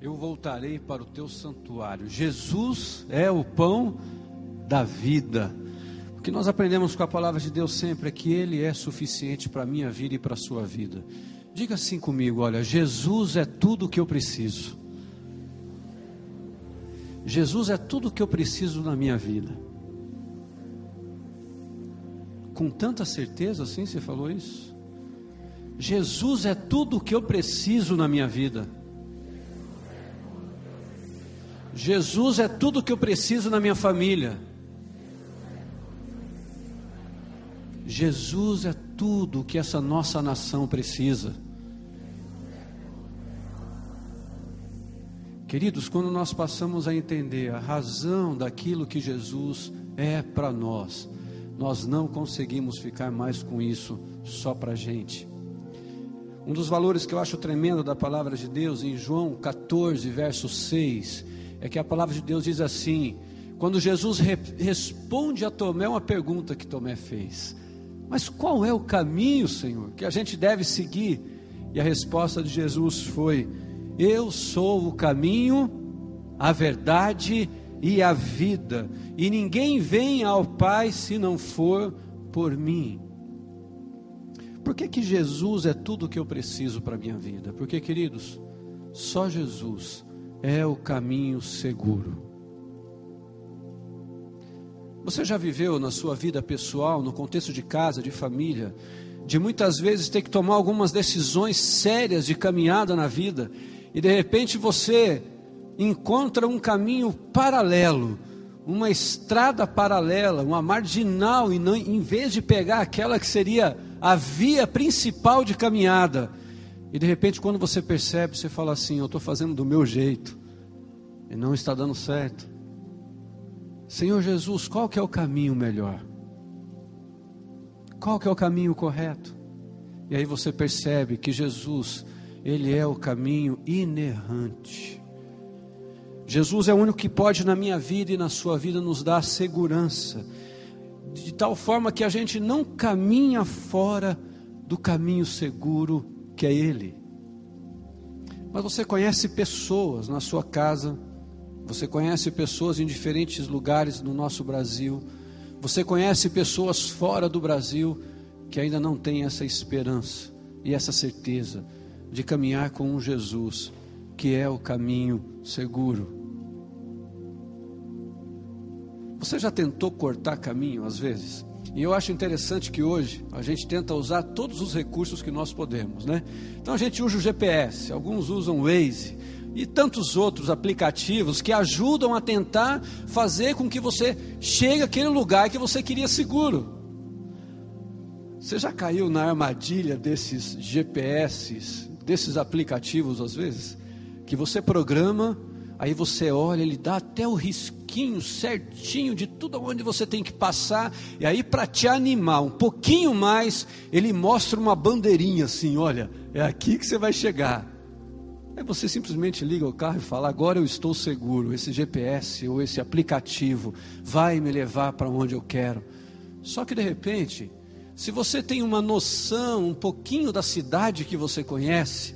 eu voltarei para o teu santuário. Jesus é o pão da vida. O que nós aprendemos com a palavra de Deus sempre é que Ele é suficiente para a minha vida e para a sua vida. Diga assim comigo: olha, Jesus é tudo o que eu preciso. Jesus é tudo o que eu preciso na minha vida. Com tanta certeza assim você falou isso? Jesus é tudo o que eu preciso na minha vida. Jesus é tudo que eu preciso na minha família. Jesus é tudo que essa nossa nação precisa. Queridos, quando nós passamos a entender a razão daquilo que Jesus é para nós, nós não conseguimos ficar mais com isso só para a gente. Um dos valores que eu acho tremendo da palavra de Deus, em João 14, verso 6, é que a palavra de Deus diz assim: quando Jesus re responde a Tomé uma pergunta que Tomé fez, mas qual é o caminho, Senhor, que a gente deve seguir? E a resposta de Jesus foi: Eu sou o caminho, a verdade e a vida, e ninguém vem ao Pai se não for por mim. Por que, que Jesus é tudo o que eu preciso para a minha vida? Porque, queridos, só Jesus é o caminho seguro. Você já viveu na sua vida pessoal, no contexto de casa, de família, de muitas vezes ter que tomar algumas decisões sérias de caminhada na vida, e de repente você encontra um caminho paralelo, uma estrada paralela, uma marginal, e não, em vez de pegar aquela que seria a via principal de caminhada, e de repente, quando você percebe, você fala assim: Eu estou fazendo do meu jeito, e não está dando certo. Senhor Jesus, qual que é o caminho melhor? Qual que é o caminho correto? E aí você percebe que Jesus, ele é o caminho inerrante. Jesus é o único que pode na minha vida e na sua vida nos dar segurança, de tal forma que a gente não caminha fora do caminho seguro que é Ele. Mas você conhece pessoas na sua casa, você conhece pessoas em diferentes lugares no nosso Brasil. Você conhece pessoas fora do Brasil que ainda não têm essa esperança e essa certeza de caminhar com um Jesus que é o caminho seguro. Você já tentou cortar caminho às vezes? E eu acho interessante que hoje a gente tenta usar todos os recursos que nós podemos, né? Então a gente usa o GPS, alguns usam o Waze, e tantos outros aplicativos que ajudam a tentar fazer com que você chegue àquele lugar que você queria seguro. Você já caiu na armadilha desses GPS, desses aplicativos às vezes? Que você programa, aí você olha, ele dá até o risquinho certinho de tudo onde você tem que passar, e aí para te animar um pouquinho mais, ele mostra uma bandeirinha assim: olha, é aqui que você vai chegar. Aí você simplesmente liga o carro e fala: agora eu estou seguro, esse GPS ou esse aplicativo vai me levar para onde eu quero. Só que de repente, se você tem uma noção um pouquinho da cidade que você conhece,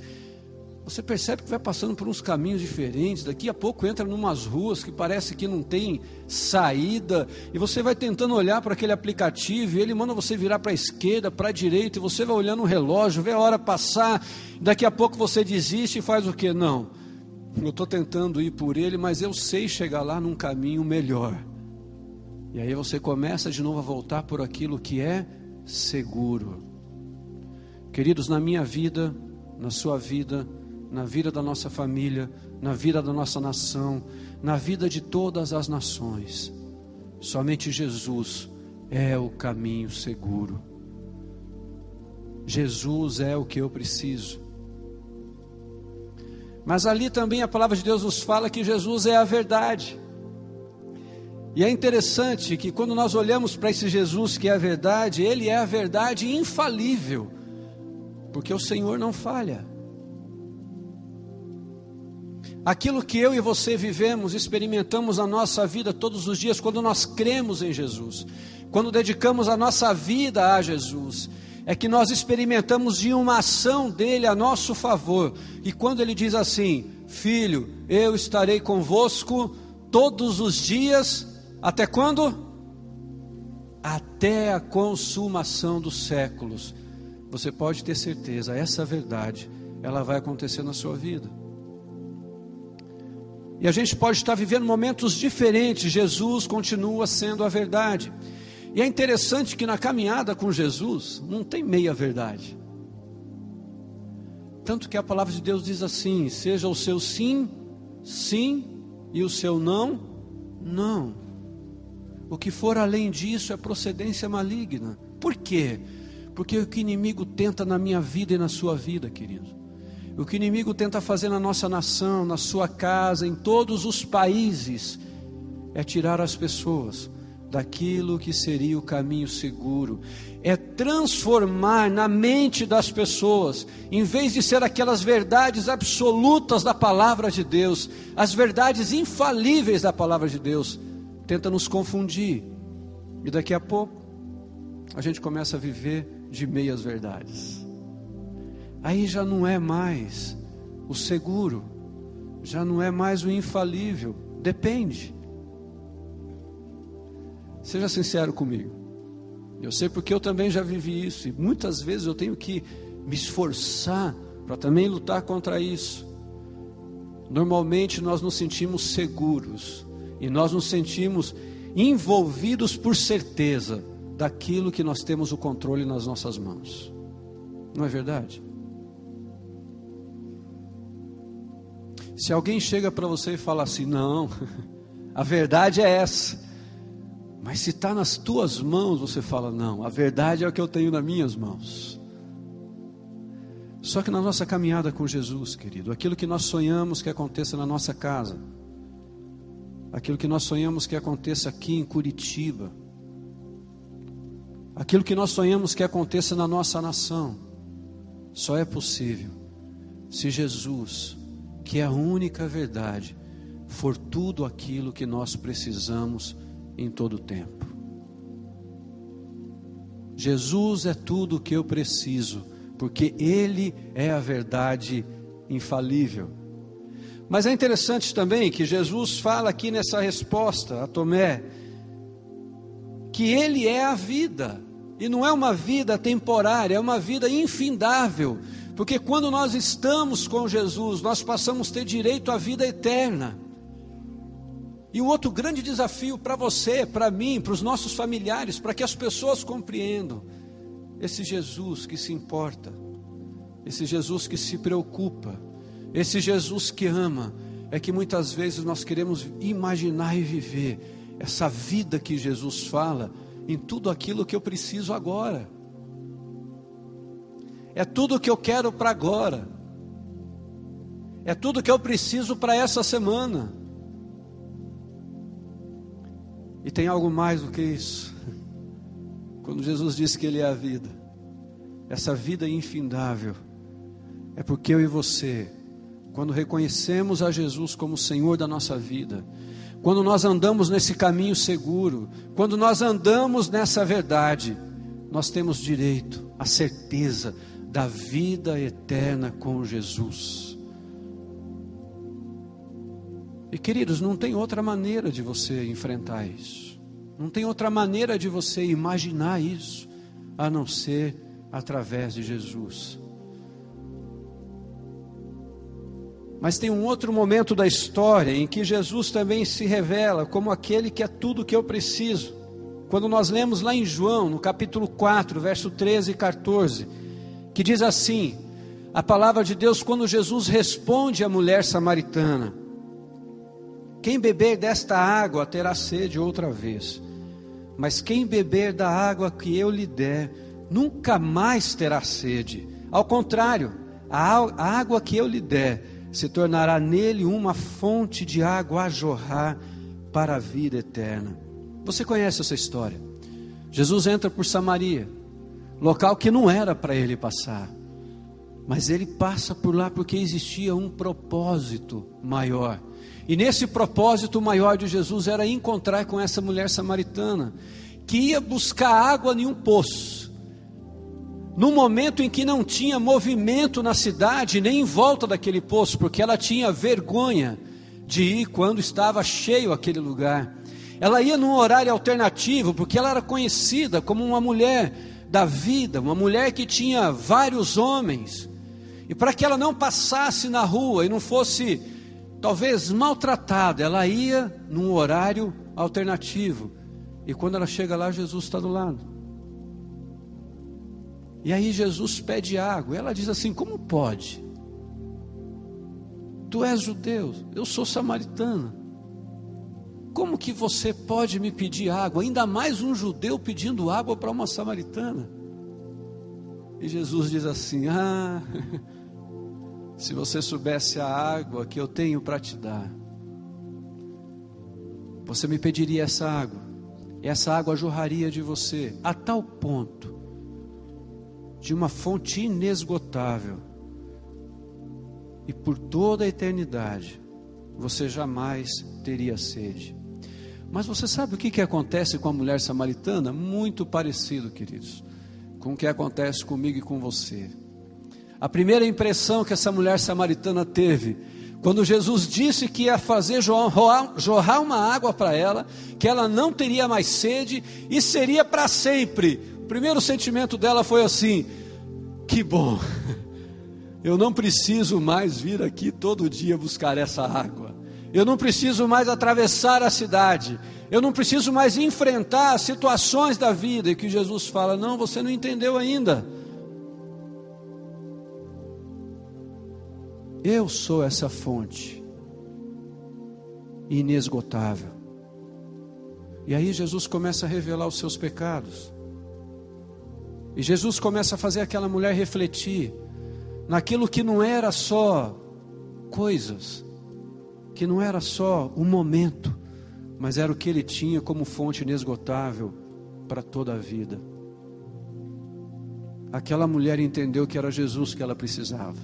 você percebe que vai passando por uns caminhos diferentes, daqui a pouco entra numas ruas que parece que não tem saída, e você vai tentando olhar para aquele aplicativo, e ele manda você virar para a esquerda, para a direita, e você vai olhando o relógio, vê a hora passar, daqui a pouco você desiste e faz o que? Não, eu estou tentando ir por ele, mas eu sei chegar lá num caminho melhor. E aí você começa de novo a voltar por aquilo que é seguro. Queridos, na minha vida, na sua vida, na vida da nossa família, na vida da nossa nação, na vida de todas as nações. Somente Jesus é o caminho seguro. Jesus é o que eu preciso. Mas ali também a palavra de Deus nos fala que Jesus é a verdade. E é interessante que quando nós olhamos para esse Jesus que é a verdade, ele é a verdade infalível, porque o Senhor não falha. Aquilo que eu e você vivemos, experimentamos na nossa vida todos os dias, quando nós cremos em Jesus, quando dedicamos a nossa vida a Jesus, é que nós experimentamos de uma ação dele a nosso favor. E quando ele diz assim: Filho, eu estarei convosco todos os dias, até quando? Até a consumação dos séculos. Você pode ter certeza, essa verdade, ela vai acontecer na sua vida. E a gente pode estar vivendo momentos diferentes, Jesus continua sendo a verdade. E é interessante que na caminhada com Jesus não tem meia verdade. Tanto que a palavra de Deus diz assim: seja o seu sim, sim, e o seu não, não. O que for além disso é procedência maligna. Por quê? Porque o que inimigo tenta na minha vida e na sua vida, querido. O que o inimigo tenta fazer na nossa nação, na sua casa, em todos os países, é tirar as pessoas daquilo que seria o caminho seguro, é transformar na mente das pessoas, em vez de ser aquelas verdades absolutas da palavra de Deus, as verdades infalíveis da palavra de Deus, tenta nos confundir, e daqui a pouco a gente começa a viver de meias verdades. Aí já não é mais o seguro, já não é mais o infalível, depende. Seja sincero comigo. Eu sei porque eu também já vivi isso e muitas vezes eu tenho que me esforçar para também lutar contra isso. Normalmente nós nos sentimos seguros e nós nos sentimos envolvidos por certeza daquilo que nós temos o controle nas nossas mãos. Não é verdade? Se alguém chega para você e fala assim: não, a verdade é essa, mas se está nas tuas mãos, você fala: não, a verdade é o que eu tenho nas minhas mãos. Só que na nossa caminhada com Jesus, querido, aquilo que nós sonhamos que aconteça na nossa casa, aquilo que nós sonhamos que aconteça aqui em Curitiba, aquilo que nós sonhamos que aconteça na nossa nação, só é possível se Jesus, que é a única verdade, for tudo aquilo que nós precisamos em todo o tempo. Jesus é tudo o que eu preciso, porque Ele é a verdade infalível. Mas é interessante também que Jesus fala aqui nessa resposta a Tomé, que Ele é a vida, e não é uma vida temporária, é uma vida infindável, porque quando nós estamos com Jesus, nós passamos a ter direito à vida eterna. E um outro grande desafio para você, para mim, para os nossos familiares, para que as pessoas compreendam esse Jesus que se importa, esse Jesus que se preocupa, esse Jesus que ama, é que muitas vezes nós queremos imaginar e viver essa vida que Jesus fala em tudo aquilo que eu preciso agora. É tudo o que eu quero para agora. É tudo que eu preciso para essa semana. E tem algo mais do que isso. Quando Jesus disse que Ele é a vida, essa vida infindável, é porque eu e você, quando reconhecemos a Jesus como Senhor da nossa vida, quando nós andamos nesse caminho seguro, quando nós andamos nessa verdade, nós temos direito, a certeza da vida eterna com Jesus. E queridos, não tem outra maneira de você enfrentar isso. Não tem outra maneira de você imaginar isso a não ser através de Jesus. Mas tem um outro momento da história em que Jesus também se revela como aquele que é tudo que eu preciso. Quando nós lemos lá em João, no capítulo 4, verso 13 e 14, que diz assim: a palavra de Deus, quando Jesus responde à mulher samaritana: quem beber desta água terá sede outra vez, mas quem beber da água que eu lhe der, nunca mais terá sede. Ao contrário, a água que eu lhe der se tornará nele uma fonte de água a jorrar para a vida eterna. Você conhece essa história? Jesus entra por Samaria, local que não era para ele passar, mas ele passa por lá porque existia um propósito maior. E nesse propósito maior de Jesus era encontrar com essa mulher samaritana, que ia buscar água em um poço. num momento em que não tinha movimento na cidade, nem em volta daquele poço, porque ela tinha vergonha de ir quando estava cheio aquele lugar. Ela ia num horário alternativo, porque ela era conhecida como uma mulher da vida, uma mulher que tinha vários homens. E para que ela não passasse na rua e não fosse talvez maltratada, ela ia num horário alternativo. E quando ela chega lá, Jesus está do lado. E aí Jesus pede água. Ela diz assim: Como pode? Tu és judeu, eu sou samaritana. Como que você pode me pedir água? Ainda mais um judeu pedindo água para uma samaritana. E Jesus diz assim: Ah, se você soubesse a água que eu tenho para te dar, você me pediria essa água, essa água jorraria de você, a tal ponto de uma fonte inesgotável. E por toda a eternidade, você jamais teria sede. Mas você sabe o que, que acontece com a mulher samaritana? Muito parecido, queridos, com o que acontece comigo e com você. A primeira impressão que essa mulher samaritana teve, quando Jesus disse que ia fazer jorrar uma água para ela, que ela não teria mais sede e seria para sempre, o primeiro sentimento dela foi assim: que bom, eu não preciso mais vir aqui todo dia buscar essa água, eu não preciso mais atravessar a cidade, eu não preciso mais enfrentar situações da vida. E que Jesus fala: não, você não entendeu ainda. Eu sou essa fonte inesgotável. E aí Jesus começa a revelar os seus pecados. E Jesus começa a fazer aquela mulher refletir naquilo que não era só coisas, que não era só o momento, mas era o que ele tinha como fonte inesgotável para toda a vida. Aquela mulher entendeu que era Jesus que ela precisava,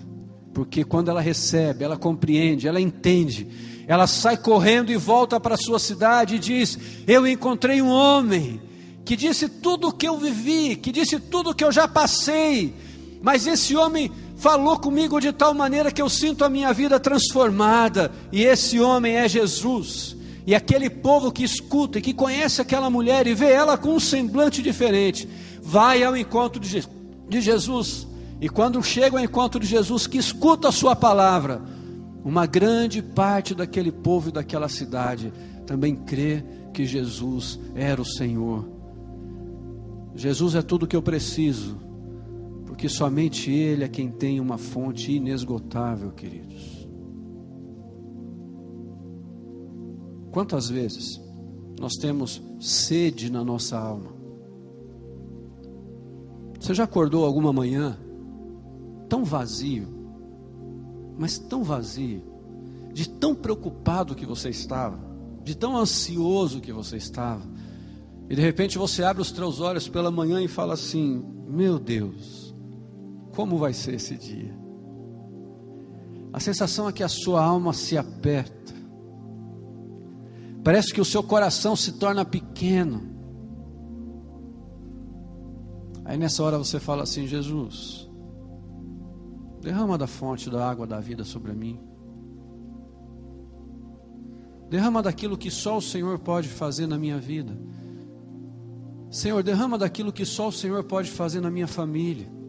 porque quando ela recebe, ela compreende, ela entende, ela sai correndo e volta para a sua cidade e diz: Eu encontrei um homem que disse tudo o que eu vivi, que disse tudo o que eu já passei, mas esse homem falou comigo de tal maneira que eu sinto a minha vida transformada, e esse homem é Jesus. E aquele povo que escuta e que conhece aquela mulher e vê ela com um semblante diferente, vai ao encontro de, Jesus. E quando chega ao encontro de Jesus, que escuta a sua palavra, uma grande parte daquele povo e daquela cidade também crê que Jesus era o Senhor. Jesus é tudo o que eu preciso, porque somente Ele é quem tem uma fonte inesgotável, queridos. Quantas vezes nós temos sede na nossa alma? Você já acordou alguma manhã tão vazio, mas tão vazio, de tão preocupado que você estava, de tão ansioso que você estava, e de repente você abre os teus olhos pela manhã e fala assim: Meu Deus, como vai ser esse dia? A sensação é que a sua alma se aperta. Parece que o seu coração se torna pequeno. Aí nessa hora você fala assim: Jesus, derrama da fonte da água da vida sobre mim. Derrama daquilo que só o Senhor pode fazer na minha vida. Senhor, derrama daquilo que só o Senhor pode fazer na minha família.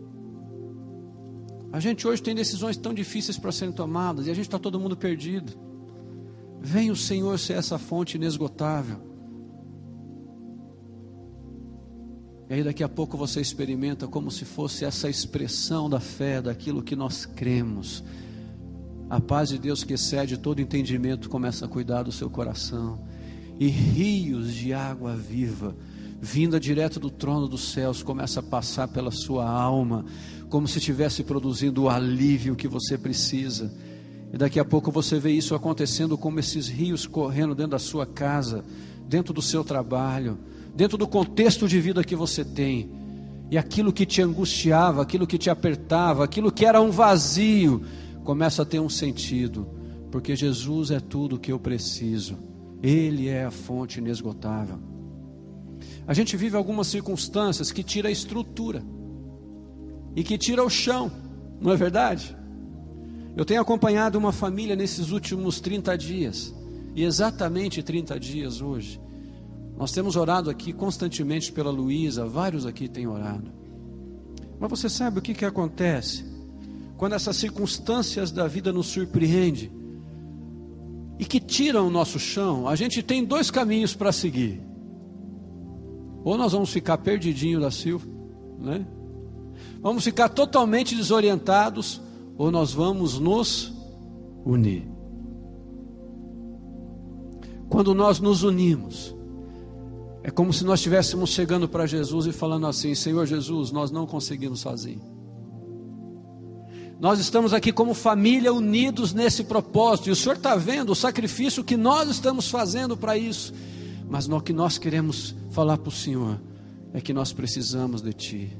A gente hoje tem decisões tão difíceis para serem tomadas e a gente está todo mundo perdido. Vem o Senhor ser essa fonte inesgotável. E aí daqui a pouco você experimenta como se fosse essa expressão da fé, daquilo que nós cremos. A paz de Deus que excede todo entendimento começa a cuidar do seu coração. E rios de água viva vinda direto do trono dos céus, começa a passar pela sua alma, como se estivesse produzindo o alívio que você precisa. E daqui a pouco você vê isso acontecendo como esses rios correndo dentro da sua casa, dentro do seu trabalho, dentro do contexto de vida que você tem. E aquilo que te angustiava, aquilo que te apertava, aquilo que era um vazio, começa a ter um sentido, porque Jesus é tudo o que eu preciso. Ele é a fonte inesgotável. A gente vive algumas circunstâncias que tira a estrutura. E que tira o chão, não é verdade? Eu tenho acompanhado uma família nesses últimos 30 dias, e exatamente 30 dias hoje. Nós temos orado aqui constantemente pela Luísa, vários aqui têm orado. Mas você sabe o que, que acontece? Quando essas circunstâncias da vida nos surpreendem e que tiram o nosso chão, a gente tem dois caminhos para seguir. Ou nós vamos ficar perdidinho da Silva, né? Vamos ficar totalmente desorientados, ou nós vamos nos unir. Quando nós nos unimos, é como se nós estivéssemos chegando para Jesus e falando assim: Senhor Jesus, nós não conseguimos sozinhos. Nós estamos aqui como família unidos nesse propósito, e o Senhor está vendo o sacrifício que nós estamos fazendo para isso. Mas o que nós queremos falar para o Senhor é que nós precisamos de Ti.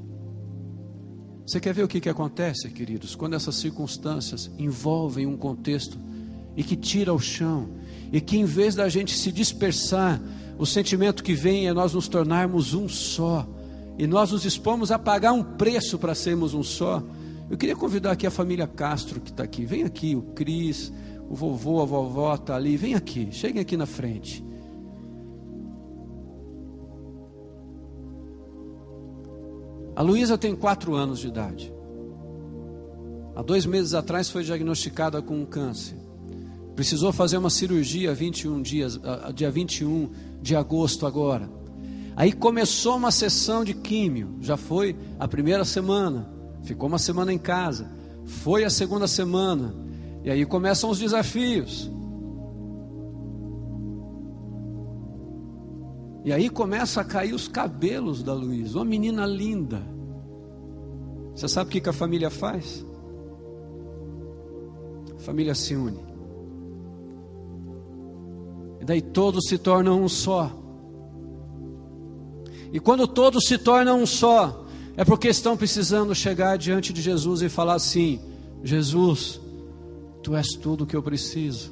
Você quer ver o que, que acontece, queridos, quando essas circunstâncias envolvem um contexto e que tira o chão, e que em vez da gente se dispersar, o sentimento que vem é nós nos tornarmos um só, e nós nos dispomos a pagar um preço para sermos um só. Eu queria convidar aqui a família Castro que está aqui. Vem aqui, o Cris, o vovô, a vovó está ali. Vem aqui, cheguem aqui na frente. A Luísa tem quatro anos de idade. Há dois meses atrás foi diagnosticada com um câncer. Precisou fazer uma cirurgia 21 dias, dia 21 de agosto agora. Aí começou uma sessão de químio. Já foi a primeira semana. Ficou uma semana em casa. Foi a segunda semana. E aí começam os desafios. E aí começa a cair os cabelos da Luísa, uma menina linda. Você sabe o que, que a família faz? A família se une. E daí todos se tornam um só. E quando todos se tornam um só, é porque estão precisando chegar diante de Jesus e falar assim: Jesus, tu és tudo o que eu preciso.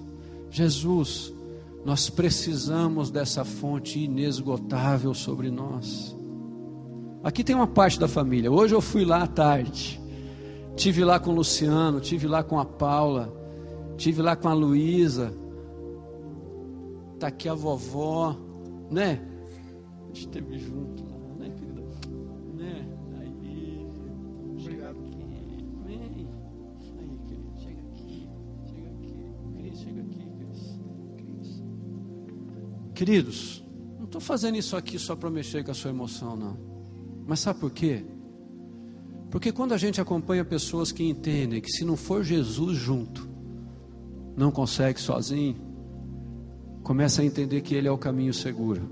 Jesus, nós precisamos dessa fonte inesgotável sobre nós. Aqui tem uma parte da família. Hoje eu fui lá à tarde. Tive lá com o Luciano, tive lá com a Paula, tive lá com a Luísa. Está aqui a vovó, né? A gente esteve junto Queridos, não estou fazendo isso aqui só para mexer com a sua emoção, não. Mas sabe por quê? Porque quando a gente acompanha pessoas que entendem que se não for Jesus junto, não consegue sozinho, começa a entender que Ele é o caminho seguro.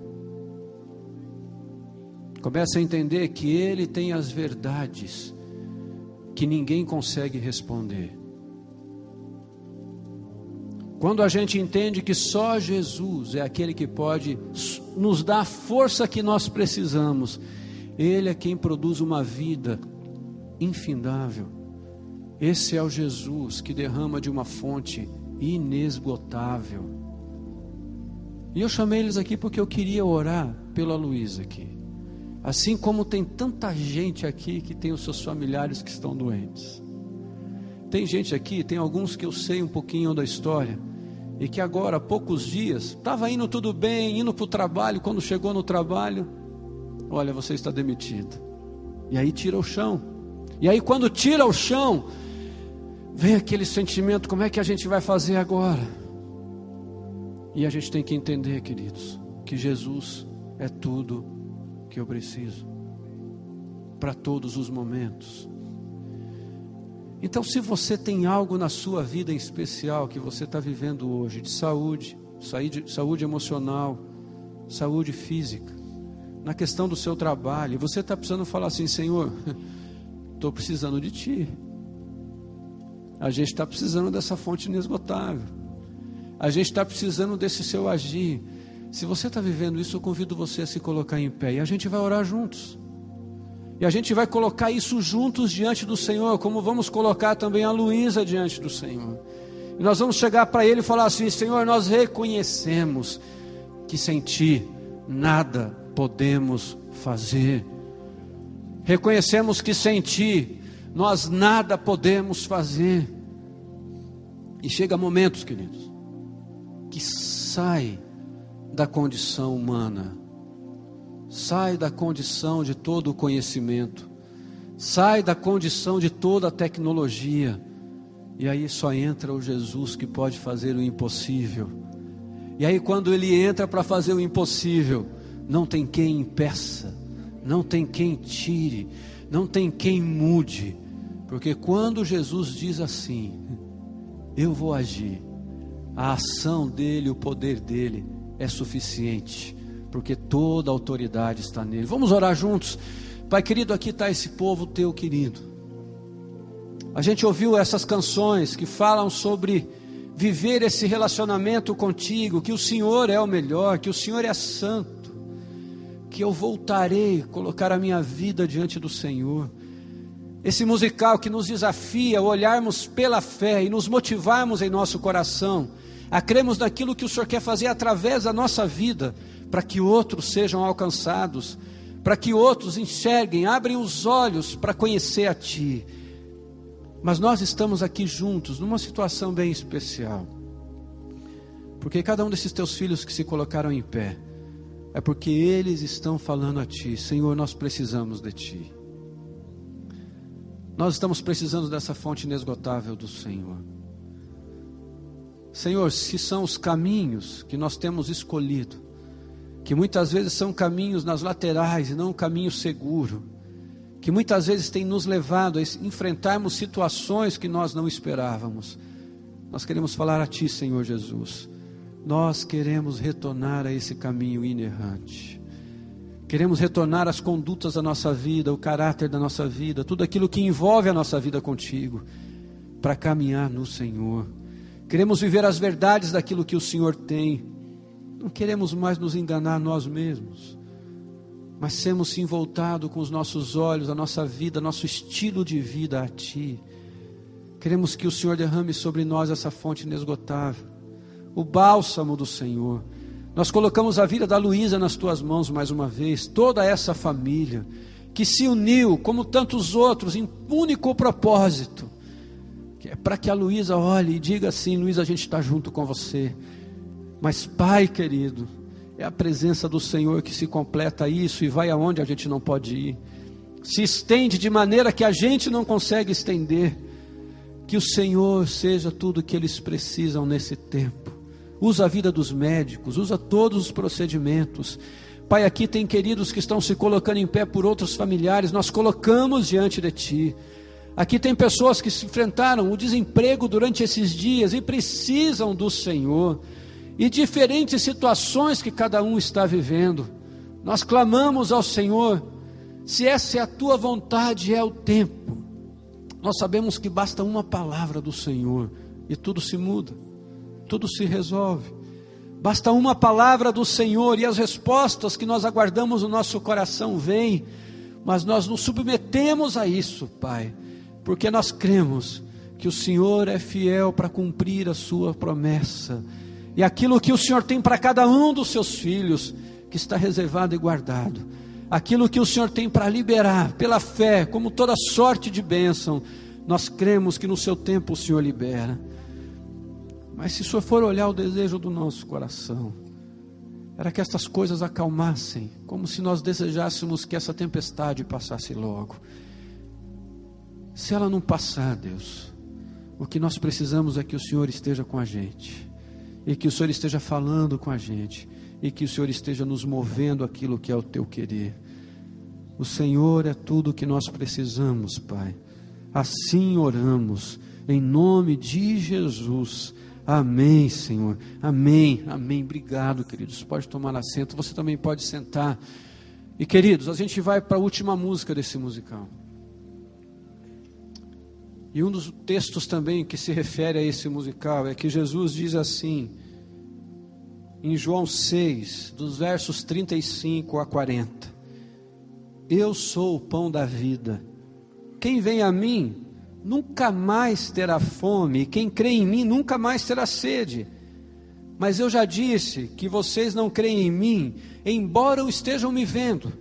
Começa a entender que Ele tem as verdades que ninguém consegue responder. Quando a gente entende que só Jesus é aquele que pode nos dar a força que nós precisamos, Ele é quem produz uma vida infindável. Esse é o Jesus que derrama de uma fonte inesgotável. E eu chamei eles aqui porque eu queria orar pela Luísa aqui. Assim como tem tanta gente aqui que tem os seus familiares que estão doentes. Tem gente aqui, tem alguns que eu sei um pouquinho da história, e que agora, há poucos dias, estava indo tudo bem, indo para o trabalho, quando chegou no trabalho, olha, você está demitido. E aí tira o chão. E aí, quando tira o chão, vem aquele sentimento: como é que a gente vai fazer agora? E a gente tem que entender, queridos, que Jesus é tudo que eu preciso para todos os momentos. Então, se você tem algo na sua vida em especial que você está vivendo hoje, de saúde, saúde emocional, saúde física, na questão do seu trabalho, você está precisando falar assim: Senhor, estou precisando de Ti. A gente está precisando dessa fonte inesgotável. A gente está precisando desse seu agir. Se você está vivendo isso, eu convido você a se colocar em pé e a gente vai orar juntos. E a gente vai colocar isso juntos diante do Senhor, como vamos colocar também a Luísa diante do Senhor. E nós vamos chegar para Ele e falar assim: Senhor, nós reconhecemos que sem Ti nada podemos fazer. Reconhecemos que sem Ti nós nada podemos fazer. E chega momentos, queridos, que sai da condição humana, sai da condição de todo o conhecimento, sai da condição de toda a tecnologia, e aí só entra o Jesus que pode fazer o impossível. E aí, quando ele entra para fazer o impossível, não tem quem impeça, não tem quem tire, não tem quem mude, porque quando Jesus diz assim, eu vou agir, a ação dele, o poder dele é suficiente, porque toda a autoridade está nele. Vamos orar juntos. Pai querido, aqui está esse povo teu querido. A gente ouviu essas canções que falam sobre viver esse relacionamento contigo, que o Senhor é o melhor, que o Senhor é santo que eu voltarei colocar a minha vida diante do Senhor. Esse musical que nos desafia a olharmos pela fé e nos motivarmos em nosso coração a cremos naquilo que o Senhor quer fazer através da nossa vida, para que outros sejam alcançados, para que outros enxerguem, abrem os olhos para conhecer a Ti. Mas nós estamos aqui juntos numa situação bem especial, porque cada um desses teus filhos que se colocaram em pé, é porque eles estão falando a Ti, Senhor, nós precisamos de Ti. Nós estamos precisando dessa fonte inesgotável do Senhor. Senhor, se são os caminhos que nós temos escolhido, que muitas vezes são caminhos nas laterais e não um caminho seguro, que muitas vezes tem nos levado a enfrentarmos situações que nós não esperávamos. Nós queremos falar a Ti, Senhor Jesus nós queremos retornar a esse caminho inerrante. Queremos retornar às condutas da nossa vida, o caráter da nossa vida, tudo aquilo que envolve a nossa vida contigo, para caminhar no Senhor. Queremos viver as verdades daquilo que o Senhor tem. Não queremos mais nos enganar nós mesmos, mas sermos sim voltados com os nossos olhos, a nossa vida, nosso estilo de vida a Ti. Queremos que o Senhor derrame sobre nós essa fonte inesgotável o bálsamo do Senhor. Nós colocamos a vida da Luísa nas tuas mãos mais uma vez, toda essa família que se uniu, como tantos outros, em único propósito, que é para que a Luísa olhe e diga assim: Luísa, a gente está junto com você. Mas, Pai querido, é a presença do Senhor que se completa isso e vai aonde a gente não pode ir, se estende de maneira que a gente não consegue estender. Que o Senhor seja tudo o que eles precisam nesse tempo usa a vida dos médicos, usa todos os procedimentos. Pai, aqui tem queridos que estão se colocando em pé por outros familiares, nós colocamos diante de Ti. Aqui tem pessoas que se enfrentaram o desemprego durante esses dias e precisam do Senhor, e diferentes situações que cada um está vivendo. Nós clamamos ao Senhor, se essa é a tua vontade, é o tempo. Nós sabemos que basta uma palavra do Senhor e tudo se muda tudo se resolve. Basta uma palavra do Senhor e as respostas que nós aguardamos no nosso coração vêm, mas nós nos submetemos a isso, Pai, porque nós cremos que o Senhor é fiel para cumprir a sua promessa. E aquilo que o Senhor tem para cada um dos seus filhos, que está reservado e guardado, aquilo que o Senhor tem para liberar pela fé, como toda sorte de bênção, nós cremos que no seu tempo o Senhor libera. Mas se o Senhor for olhar o desejo do nosso coração, era que estas coisas acalmassem, como se nós desejássemos que essa tempestade passasse logo. Se ela não passar, Deus, o que nós precisamos é que o Senhor esteja com a gente, e que o Senhor esteja falando com a gente, e que o Senhor esteja nos movendo aquilo que é o teu querer. O Senhor é tudo o que nós precisamos, Pai. Assim oramos, em nome de Jesus. Amém, Senhor. Amém. Amém. Obrigado, queridos. Pode tomar assento. Você também pode sentar. E queridos, a gente vai para a última música desse musical. E um dos textos também que se refere a esse musical é que Jesus diz assim, em João 6, dos versos 35 a 40: Eu sou o pão da vida. Quem vem a mim nunca mais terá fome, quem crê em mim nunca mais terá sede. Mas eu já disse que vocês não creem em mim, embora o estejam me vendo.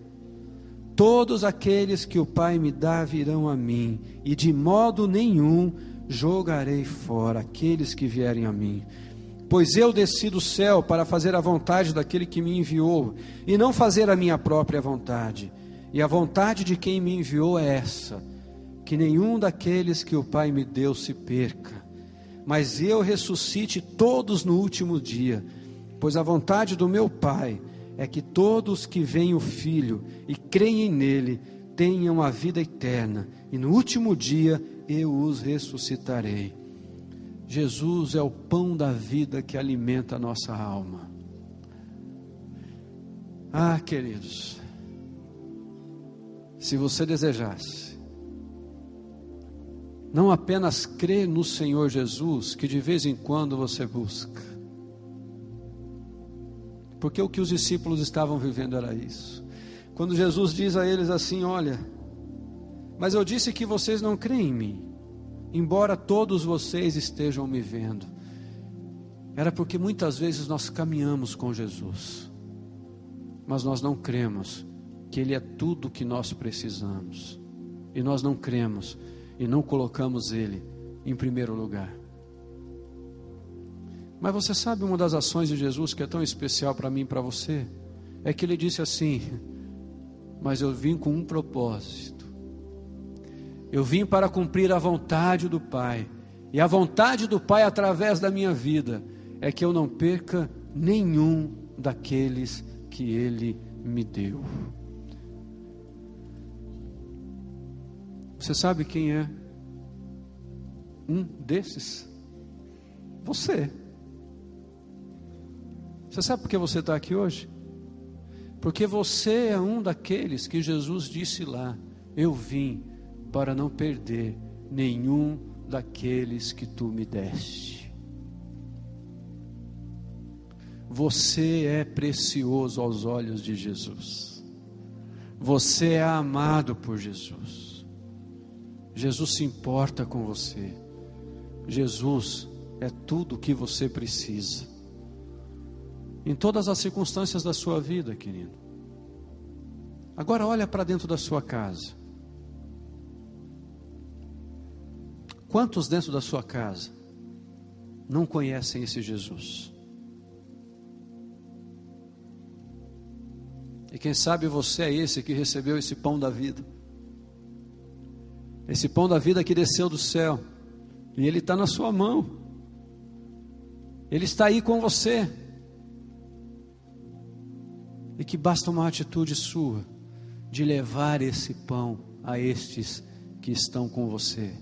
Todos aqueles que o Pai me dá virão a mim, e de modo nenhum jogarei fora aqueles que vierem a mim. Pois eu desci do céu para fazer a vontade daquele que me enviou, e não fazer a minha própria vontade. E a vontade de quem me enviou é essa: que nenhum daqueles que o Pai me deu se perca, mas eu ressuscite todos no último dia. Pois a vontade do meu Pai é que todos que veem o Filho e creem nele tenham a vida eterna, e no último dia eu os ressuscitarei. Jesus é o pão da vida que alimenta a nossa alma. Ah, queridos, se você desejasse, não apenas crer no Senhor Jesus, que de vez em quando você busca, porque o que os discípulos estavam vivendo era isso. Quando Jesus diz a eles assim: Olha, mas eu disse que vocês não creem em mim embora todos vocês estejam me vendo, era porque muitas vezes nós caminhamos com Jesus, mas nós não cremos que Ele é tudo o que nós precisamos, e nós não cremos e não colocamos Ele em primeiro lugar. Mas você sabe uma das ações de Jesus que é tão especial para mim e para você? É que ele disse assim: Mas eu vim com um propósito eu vim para cumprir a vontade do Pai. E a vontade do Pai através da minha vida é que eu não perca nenhum daqueles que Ele me deu. Você sabe quem é um desses? Você. Você sabe por que você está aqui hoje? Porque você é um daqueles que Jesus disse lá: Eu vim para não perder nenhum daqueles que tu me deste. Você é precioso aos olhos de Jesus. Você é amado por Jesus. Jesus se importa com você. Jesus é tudo o que você precisa. Em todas as circunstâncias da sua vida, querido. Agora olha para dentro da sua casa. Quantos dentro da sua casa não conhecem esse Jesus? E quem sabe você é esse que recebeu esse pão da vida. Esse pão da vida que desceu do céu. E ele está na sua mão. Ele está aí com você. E que basta uma atitude sua de levar esse pão a estes que estão com você.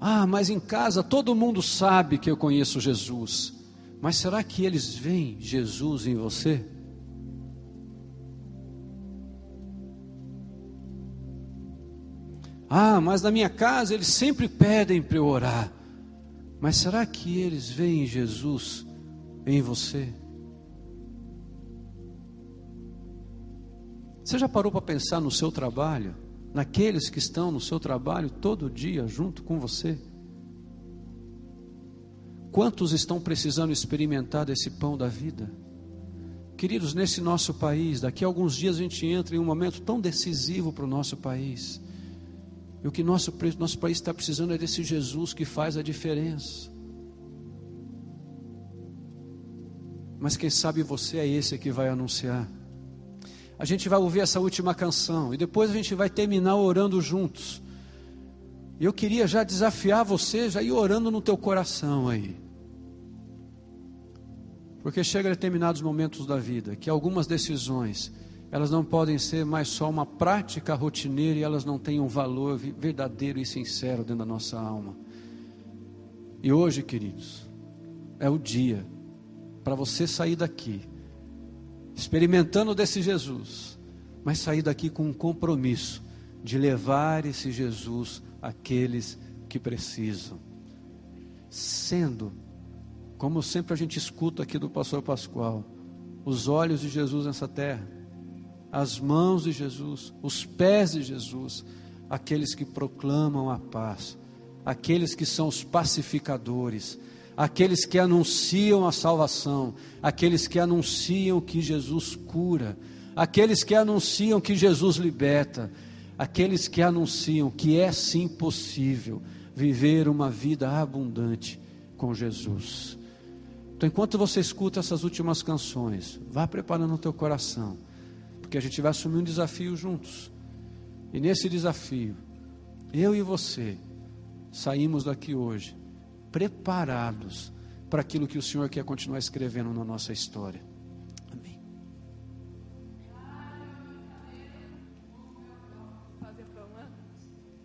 Ah, mas em casa todo mundo sabe que eu conheço Jesus. Mas será que eles veem Jesus em você? Ah, mas na minha casa eles sempre pedem para eu orar. Mas será que eles veem Jesus em você? Você já parou para pensar no seu trabalho? naqueles que estão no seu trabalho todo dia junto com você? Quantos estão precisando experimentar desse pão da vida? Queridos, nesse nosso país, daqui a alguns dias a gente entra em um momento tão decisivo para o nosso país. E o que nosso, nosso país está precisando é desse Jesus que faz a diferença. Mas quem sabe você é esse que vai anunciar a gente vai ouvir essa última canção e depois a gente vai terminar orando juntos. Eu queria já desafiar você, já ir orando no teu coração aí. Porque chega determinados momentos da vida que algumas decisões, elas não podem ser mais só uma prática rotineira e elas não têm um valor verdadeiro e sincero dentro da nossa alma. E hoje, queridos, é o dia para você sair daqui experimentando desse Jesus, mas sair daqui com um compromisso de levar esse Jesus àqueles que precisam. Sendo, como sempre a gente escuta aqui do pastor Pascoal, os olhos de Jesus nessa terra, as mãos de Jesus, os pés de Jesus, aqueles que proclamam a paz, aqueles que são os pacificadores, aqueles que anunciam a salvação, aqueles que anunciam que Jesus cura, aqueles que anunciam que Jesus liberta, aqueles que anunciam que é sim possível viver uma vida abundante com Jesus. Então, enquanto você escuta essas últimas canções, vá preparando o teu coração, porque a gente vai assumir um desafio juntos. E nesse desafio, eu e você saímos daqui hoje preparados para aquilo que o Senhor quer continuar escrevendo na nossa história. Amém.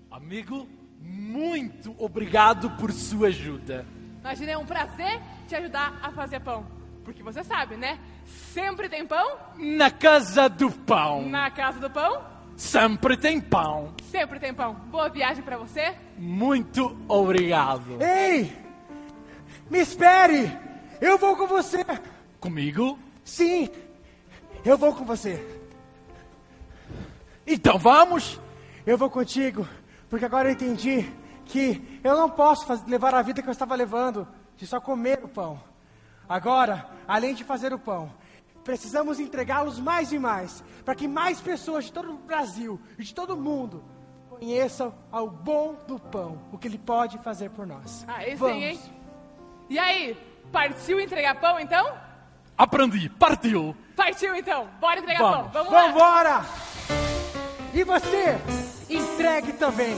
Amigo, muito obrigado por sua ajuda. Imagina, é um prazer te ajudar a fazer pão. Porque você sabe, né? Sempre tem pão. Na casa do pão. Na casa do pão. Sempre tem pão. Sempre tem pão. Boa viagem para você. Muito obrigado. Ei! Me espere! Eu vou com você! Comigo? Sim! Eu vou com você! Então vamos! Eu vou contigo, porque agora eu entendi que eu não posso fazer, levar a vida que eu estava levando, de só comer o pão. Agora, além de fazer o pão, precisamos entregá-los mais e mais, para que mais pessoas de todo o Brasil e de todo o mundo conheçam ao bom do pão, o que ele pode fazer por nós. Ah, esse Vamos. hein? E aí, partiu entregar pão então? Aprendi, partiu. Partiu então, bora entregar Vamos. pão. Vamos lá. Vambora! E você, entregue também.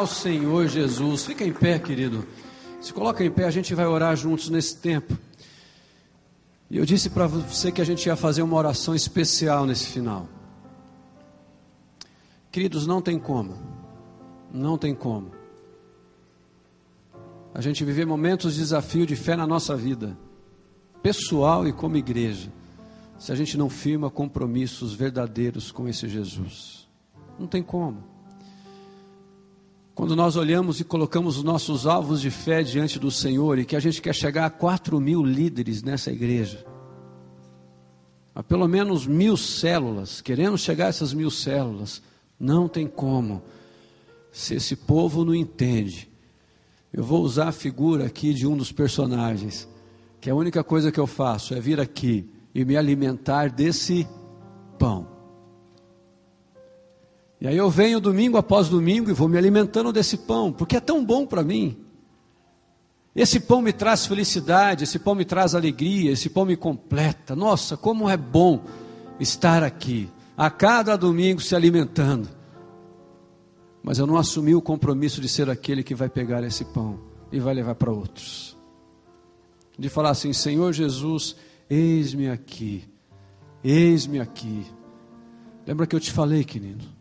Ao Senhor Jesus. Fica em pé, querido. Se coloca em pé, a gente vai orar juntos nesse tempo. E eu disse para você que a gente ia fazer uma oração especial nesse final. Queridos, não tem como. Não tem como. A gente viver momentos de desafio de fé na nossa vida, pessoal e como igreja, se a gente não firma compromissos verdadeiros com esse Jesus. Não tem como. Quando nós olhamos e colocamos os nossos alvos de fé diante do Senhor e que a gente quer chegar a 4 mil líderes nessa igreja, a pelo menos mil células, queremos chegar a essas mil células, não tem como. Se esse povo não entende, eu vou usar a figura aqui de um dos personagens, que a única coisa que eu faço é vir aqui e me alimentar desse pão. E aí eu venho domingo após domingo e vou me alimentando desse pão, porque é tão bom para mim. Esse pão me traz felicidade, esse pão me traz alegria, esse pão me completa. Nossa, como é bom estar aqui, a cada domingo se alimentando. Mas eu não assumi o compromisso de ser aquele que vai pegar esse pão e vai levar para outros. De falar assim: Senhor Jesus, eis-me aqui, eis-me aqui. Lembra que eu te falei, querido?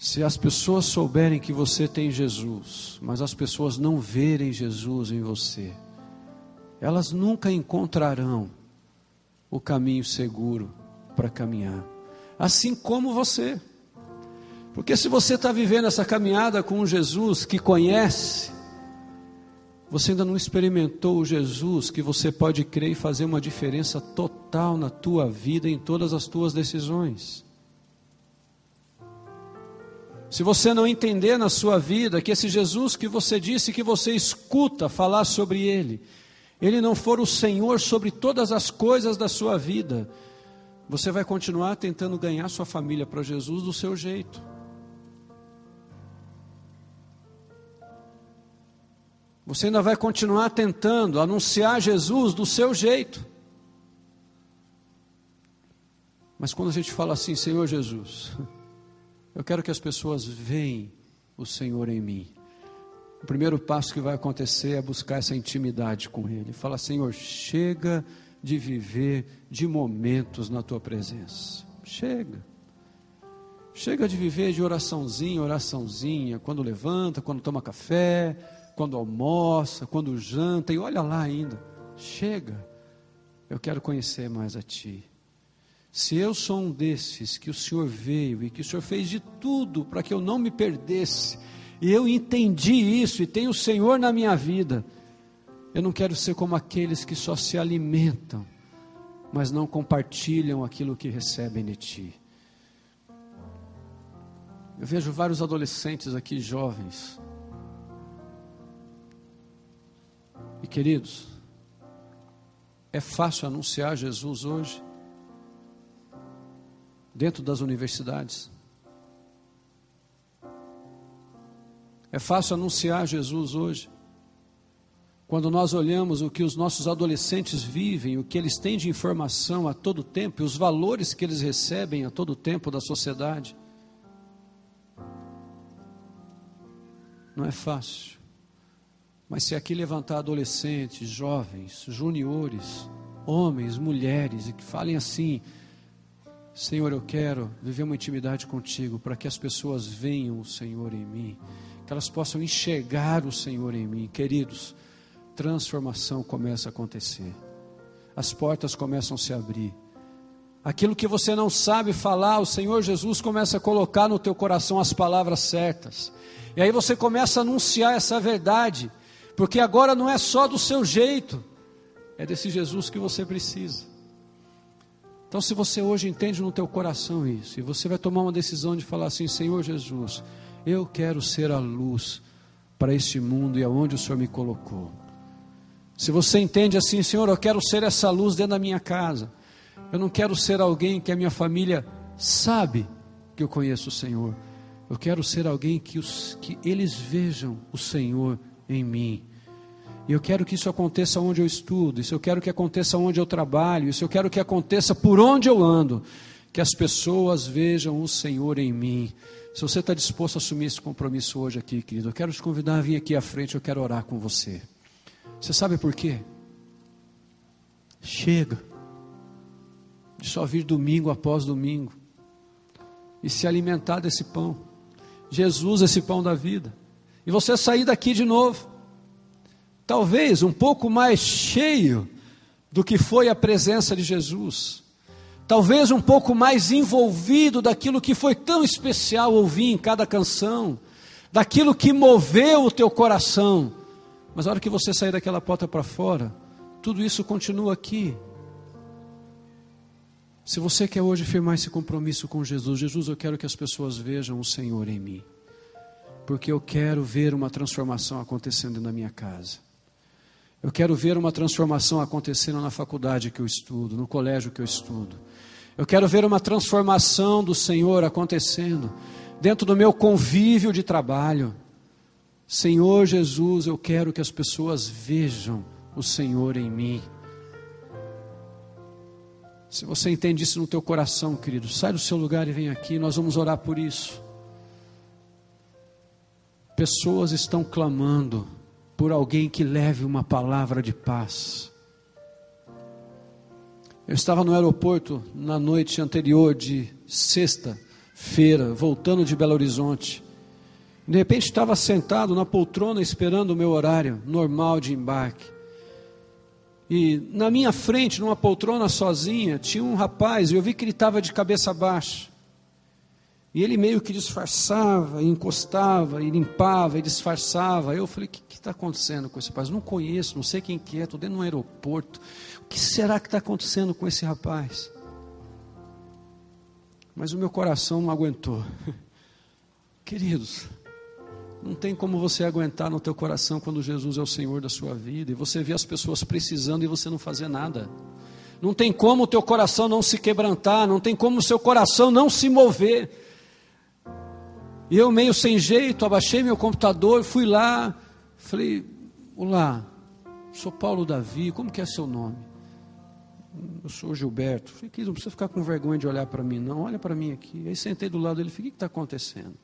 Se as pessoas souberem que você tem Jesus, mas as pessoas não verem Jesus em você, elas nunca encontrarão o caminho seguro para caminhar, assim como você. Porque se você está vivendo essa caminhada com um Jesus que conhece, você ainda não experimentou o Jesus que você pode crer e fazer uma diferença total na tua vida, em todas as tuas decisões. Se você não entender na sua vida que esse Jesus que você disse que você escuta falar sobre ele, ele não for o Senhor sobre todas as coisas da sua vida, você vai continuar tentando ganhar sua família para Jesus do seu jeito. Você ainda vai continuar tentando anunciar Jesus do seu jeito. Mas quando a gente fala assim, Senhor Jesus, eu quero que as pessoas vejam o Senhor em mim. O primeiro passo que vai acontecer é buscar essa intimidade com Ele. Fala, Senhor, chega de viver de momentos na Tua presença. Chega. Chega de viver de oraçãozinha, oraçãozinha, quando levanta, quando toma café, quando almoça, quando janta, e olha lá ainda. Chega. Eu quero conhecer mais a Ti. Se eu sou um desses que o Senhor veio e que o Senhor fez de tudo para que eu não me perdesse, e eu entendi isso e tenho o Senhor na minha vida, eu não quero ser como aqueles que só se alimentam, mas não compartilham aquilo que recebem de Ti. Eu vejo vários adolescentes aqui, jovens. E queridos, é fácil anunciar Jesus hoje? Dentro das universidades. É fácil anunciar Jesus hoje. Quando nós olhamos o que os nossos adolescentes vivem, o que eles têm de informação a todo tempo e os valores que eles recebem a todo tempo da sociedade. Não é fácil. Mas se aqui levantar adolescentes, jovens, juniores, homens, mulheres, e que falem assim: Senhor, eu quero viver uma intimidade contigo para que as pessoas venham o Senhor em mim, que elas possam enxergar o Senhor em mim. Queridos, transformação começa a acontecer, as portas começam a se abrir. Aquilo que você não sabe falar, o Senhor Jesus começa a colocar no teu coração as palavras certas. E aí você começa a anunciar essa verdade, porque agora não é só do seu jeito, é desse Jesus que você precisa. Então, se você hoje entende no teu coração isso, e você vai tomar uma decisão de falar assim: Senhor Jesus, eu quero ser a luz para este mundo e aonde o Senhor me colocou. Se você entende assim, Senhor, eu quero ser essa luz dentro da minha casa. Eu não quero ser alguém que a minha família sabe que eu conheço o Senhor. Eu quero ser alguém que, os, que eles vejam o Senhor em mim. E eu quero que isso aconteça onde eu estudo, isso eu quero que aconteça onde eu trabalho, isso eu quero que aconteça por onde eu ando. que as pessoas vejam o Senhor em mim. Se você está disposto a assumir esse compromisso hoje aqui, querido, eu quero te convidar a vir aqui à frente, eu quero orar com você. Você sabe por quê? Chega de só vir domingo após domingo e se alimentar desse pão. Jesus, esse pão da vida. E você sair daqui de novo, talvez um pouco mais cheio do que foi a presença de Jesus. Talvez um pouco mais envolvido daquilo que foi tão especial ouvir em cada canção, daquilo que moveu o teu coração. Mas a hora que você sair daquela porta para fora, tudo isso continua aqui. Se você quer hoje firmar esse compromisso com Jesus, Jesus, eu quero que as pessoas vejam o Senhor em mim, porque eu quero ver uma transformação acontecendo na minha casa. Eu quero ver uma transformação acontecendo na faculdade que eu estudo, no colégio que eu estudo. Eu quero ver uma transformação do Senhor acontecendo dentro do meu convívio de trabalho. Senhor Jesus, eu quero que as pessoas vejam o Senhor em mim. Se você entende isso no teu coração, querido, sai do seu lugar e vem aqui, nós vamos orar por isso. Pessoas estão clamando por alguém que leve uma palavra de paz. Eu estava no aeroporto na noite anterior de sexta-feira, voltando de Belo Horizonte. De repente estava sentado na poltrona esperando o meu horário normal de embarque. E na minha frente, numa poltrona sozinha, tinha um rapaz, e eu vi que ele estava de cabeça baixa. E ele meio que disfarçava, encostava, e limpava, e disfarçava. Eu falei, que está acontecendo com esse rapaz? Não conheço, não sei quem que é, estou dentro de um aeroporto. O que será que está acontecendo com esse rapaz? Mas o meu coração não aguentou. Queridos, não tem como você aguentar no teu coração quando Jesus é o Senhor da sua vida e você vê as pessoas precisando e você não fazer nada. Não tem como o teu coração não se quebrantar, não tem como o seu coração não se mover. E eu, meio sem jeito, abaixei meu computador, fui lá, falei: Olá, sou Paulo Davi, como que é seu nome? Eu sou Gilberto. Falei, querido, não precisa ficar com vergonha de olhar para mim, não. Olha para mim aqui. Aí sentei do lado dele, falei: O que está acontecendo?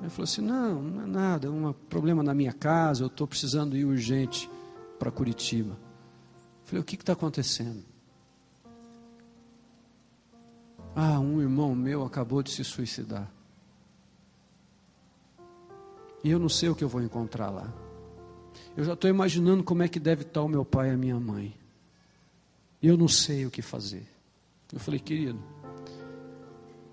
Ele falou assim: Não, não é nada, é um problema na minha casa, eu estou precisando ir urgente para Curitiba. Falei: O que está acontecendo? Ah, um irmão meu acabou de se suicidar. E eu não sei o que eu vou encontrar lá. Eu já estou imaginando como é que deve estar o meu pai e a minha mãe. Eu não sei o que fazer. Eu falei, querido,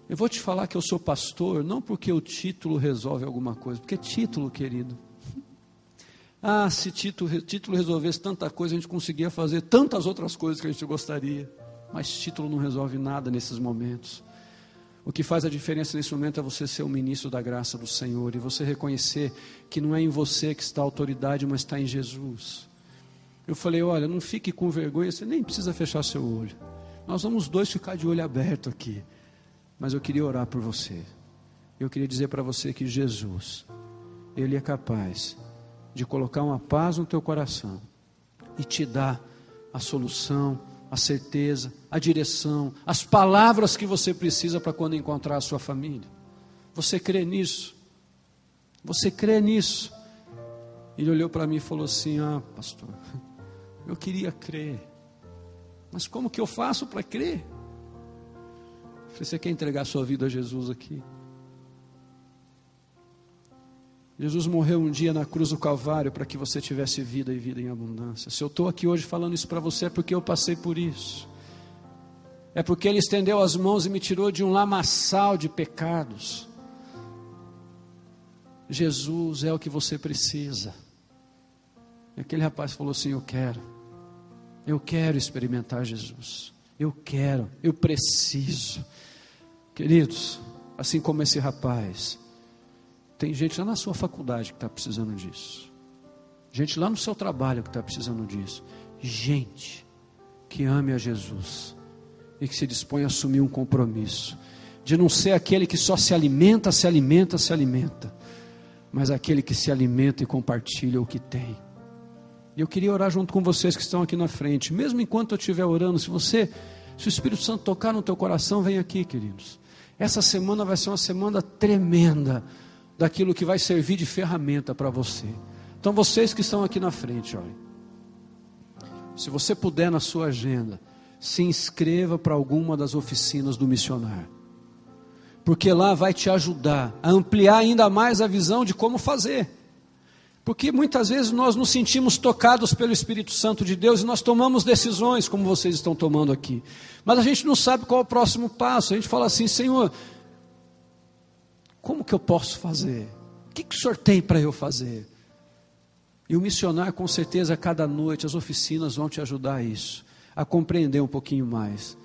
eu vou te falar que eu sou pastor, não porque o título resolve alguma coisa, porque título, querido. Ah, se título, título resolvesse tanta coisa, a gente conseguia fazer tantas outras coisas que a gente gostaria. Mas título não resolve nada nesses momentos. O que faz a diferença nesse momento é você ser o ministro da graça do Senhor e você reconhecer que não é em você que está a autoridade, mas está em Jesus. Eu falei: olha, não fique com vergonha, você nem precisa fechar seu olho. Nós vamos dois ficar de olho aberto aqui. Mas eu queria orar por você. Eu queria dizer para você que Jesus, Ele é capaz de colocar uma paz no teu coração e te dar a solução a certeza, a direção, as palavras que você precisa para quando encontrar a sua família. Você crê nisso? Você crê nisso? Ele olhou para mim e falou assim: Ah, pastor, eu queria crer, mas como que eu faço para crer? Você quer entregar sua vida a Jesus aqui? Jesus morreu um dia na cruz do Calvário para que você tivesse vida e vida em abundância. Se eu estou aqui hoje falando isso para você é porque eu passei por isso. É porque Ele estendeu as mãos e me tirou de um lamaçal de pecados. Jesus é o que você precisa. E aquele rapaz falou assim: Eu quero, eu quero experimentar Jesus. Eu quero, eu preciso. Queridos, assim como esse rapaz, tem gente lá na sua faculdade que está precisando disso. Gente lá no seu trabalho que está precisando disso. Gente que ame a Jesus e que se dispõe a assumir um compromisso de não ser aquele que só se alimenta, se alimenta, se alimenta, mas aquele que se alimenta e compartilha o que tem. E eu queria orar junto com vocês que estão aqui na frente, mesmo enquanto eu estiver orando, se você Se o Espírito Santo tocar no teu coração, vem aqui, queridos. Essa semana vai ser uma semana tremenda daquilo que vai servir de ferramenta para você. Então, vocês que estão aqui na frente, olhem. Se você puder na sua agenda, se inscreva para alguma das oficinas do missionário. Porque lá vai te ajudar a ampliar ainda mais a visão de como fazer. Porque muitas vezes nós nos sentimos tocados pelo Espírito Santo de Deus e nós tomamos decisões, como vocês estão tomando aqui. Mas a gente não sabe qual é o próximo passo. A gente fala assim: Senhor, como que eu posso fazer? O que, que o Senhor tem para eu fazer? E o missionário, com certeza, cada noite, as oficinas vão te ajudar a isso, a compreender um pouquinho mais.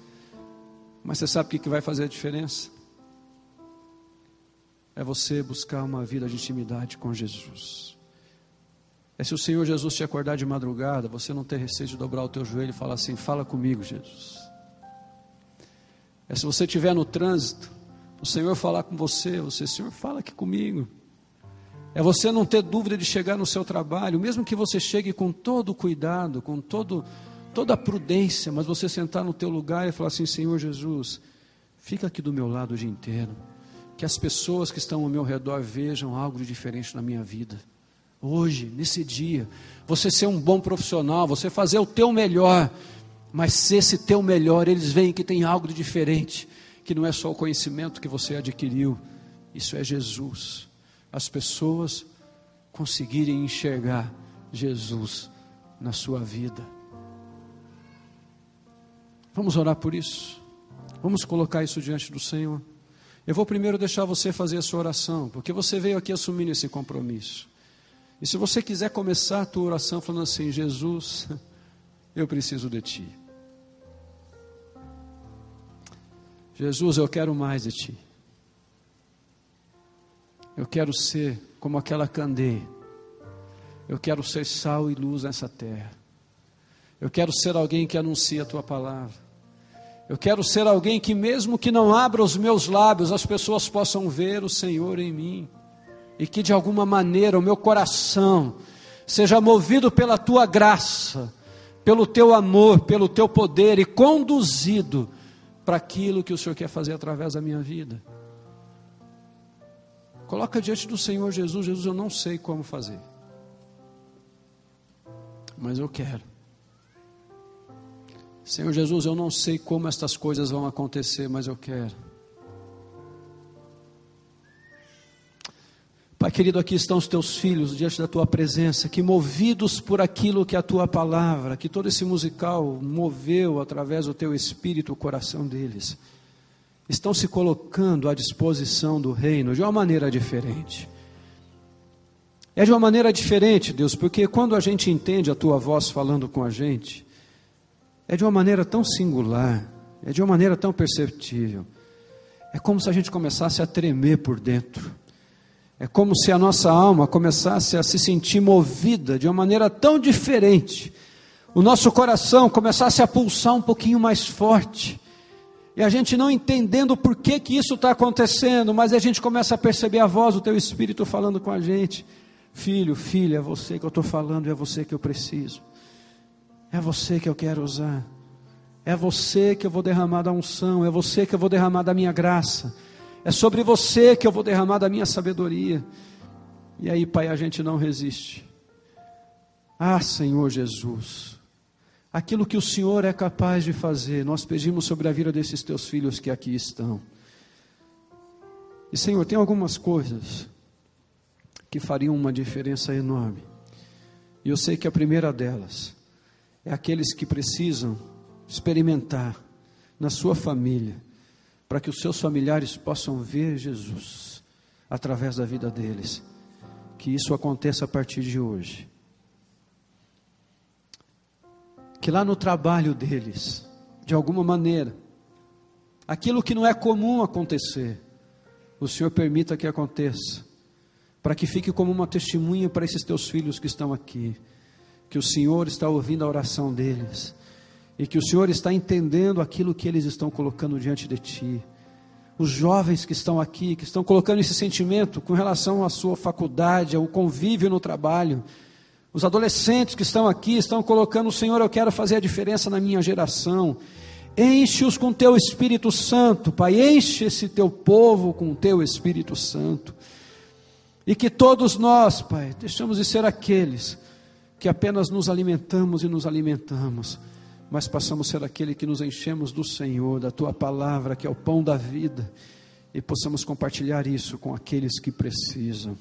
Mas você sabe o que, que vai fazer a diferença? É você buscar uma vida de intimidade com Jesus. É se o Senhor Jesus te acordar de madrugada, você não ter receio de dobrar o teu joelho e falar assim: fala comigo, Jesus. É se você estiver no trânsito, o Senhor falar com você, você, Senhor, fala aqui comigo. É você não ter dúvida de chegar no seu trabalho, mesmo que você chegue com todo cuidado, com todo, toda a prudência, mas você sentar no teu lugar e falar assim: Senhor Jesus, fica aqui do meu lado o dia inteiro. Que as pessoas que estão ao meu redor vejam algo de diferente na minha vida hoje, nesse dia, você ser um bom profissional, você fazer o teu melhor, mas se esse teu melhor, eles veem que tem algo de diferente, que não é só o conhecimento que você adquiriu, isso é Jesus. As pessoas conseguirem enxergar Jesus na sua vida. Vamos orar por isso. Vamos colocar isso diante do Senhor. Eu vou primeiro deixar você fazer a sua oração, porque você veio aqui assumindo esse compromisso. E se você quiser começar a tua oração falando assim: Jesus, eu preciso de ti. Jesus, eu quero mais de ti. Eu quero ser como aquela candeia. Eu quero ser sal e luz nessa terra. Eu quero ser alguém que anuncia a tua palavra. Eu quero ser alguém que, mesmo que não abra os meus lábios, as pessoas possam ver o Senhor em mim e que de alguma maneira o meu coração seja movido pela tua graça, pelo teu amor, pelo teu poder e conduzido para aquilo que o Senhor quer fazer através da minha vida. Coloca diante do Senhor Jesus, Jesus, eu não sei como fazer, mas eu quero. Senhor Jesus, eu não sei como estas coisas vão acontecer, mas eu quero. Pai querido, aqui estão os teus filhos diante da tua presença, que movidos por aquilo que é a tua palavra, que todo esse musical moveu através do teu espírito o coração deles, estão se colocando à disposição do reino de uma maneira diferente. É de uma maneira diferente, Deus, porque quando a gente entende a tua voz falando com a gente, é de uma maneira tão singular, é de uma maneira tão perceptível. É como se a gente começasse a tremer por dentro é como se a nossa alma começasse a se sentir movida de uma maneira tão diferente. O nosso coração começasse a pulsar um pouquinho mais forte. E a gente não entendendo por que, que isso está acontecendo, mas a gente começa a perceber a voz do teu Espírito falando com a gente. Filho, filha, é você que eu estou falando, é você que eu preciso. É você que eu quero usar. É você que eu vou derramar da unção, é você que eu vou derramar da minha graça. É sobre você que eu vou derramar da minha sabedoria. E aí, Pai, a gente não resiste. Ah, Senhor Jesus, aquilo que o Senhor é capaz de fazer, nós pedimos sobre a vida desses teus filhos que aqui estão. E, Senhor, tem algumas coisas que fariam uma diferença enorme. E eu sei que a primeira delas é aqueles que precisam experimentar na sua família para que os seus familiares possam ver Jesus através da vida deles. Que isso aconteça a partir de hoje. Que lá no trabalho deles, de alguma maneira, aquilo que não é comum acontecer, o Senhor permita que aconteça, para que fique como uma testemunha para esses teus filhos que estão aqui, que o Senhor está ouvindo a oração deles e que o Senhor está entendendo aquilo que eles estão colocando diante de Ti. Os jovens que estão aqui, que estão colocando esse sentimento com relação à sua faculdade, ao convívio no trabalho. Os adolescentes que estão aqui estão colocando, Senhor, eu quero fazer a diferença na minha geração. Enche-os com teu Espírito Santo, Pai. Enche esse teu povo com teu Espírito Santo. E que todos nós, Pai, deixamos de ser aqueles que apenas nos alimentamos e nos alimentamos, mas passamos a ser aquele que nos enchemos do Senhor, da tua palavra, que é o pão da vida, e possamos compartilhar isso com aqueles que precisam.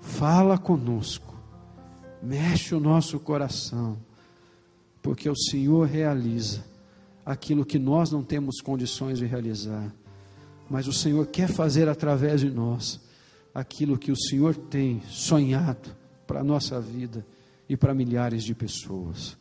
Fala conosco, mexe o nosso coração, porque o Senhor realiza aquilo que nós não temos condições de realizar, mas o Senhor quer fazer através de nós aquilo que o Senhor tem sonhado para a nossa vida e para milhares de pessoas.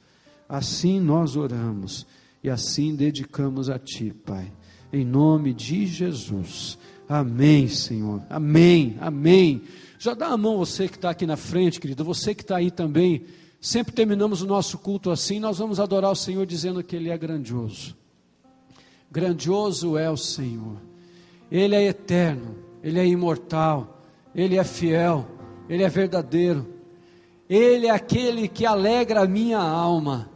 Assim nós oramos e assim dedicamos a Ti, Pai, em nome de Jesus. Amém, Senhor. Amém, amém. Já dá a mão você que está aqui na frente, querido, você que está aí também. Sempre terminamos o nosso culto assim, nós vamos adorar o Senhor dizendo que Ele é grandioso. Grandioso é o Senhor, Ele é eterno, Ele é imortal, Ele é fiel, Ele é verdadeiro, Ele é aquele que alegra a minha alma,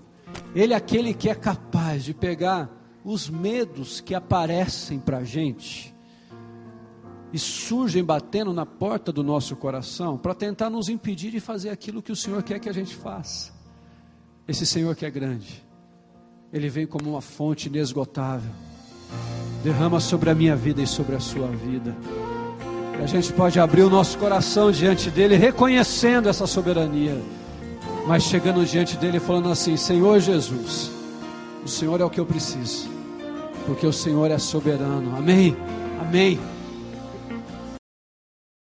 Ele é aquele que é capaz de pegar os medos que aparecem para a gente e surgem batendo na porta do nosso coração para tentar nos impedir de fazer aquilo que o Senhor quer que a gente faça. Esse Senhor que é grande, Ele vem como uma fonte inesgotável, derrama sobre a minha vida e sobre a sua vida. E a gente pode abrir o nosso coração diante dele, reconhecendo essa soberania, mas chegando diante dele falando assim: Senhor Jesus, o Senhor é o que eu preciso, porque o Senhor é soberano. Amém. Amém.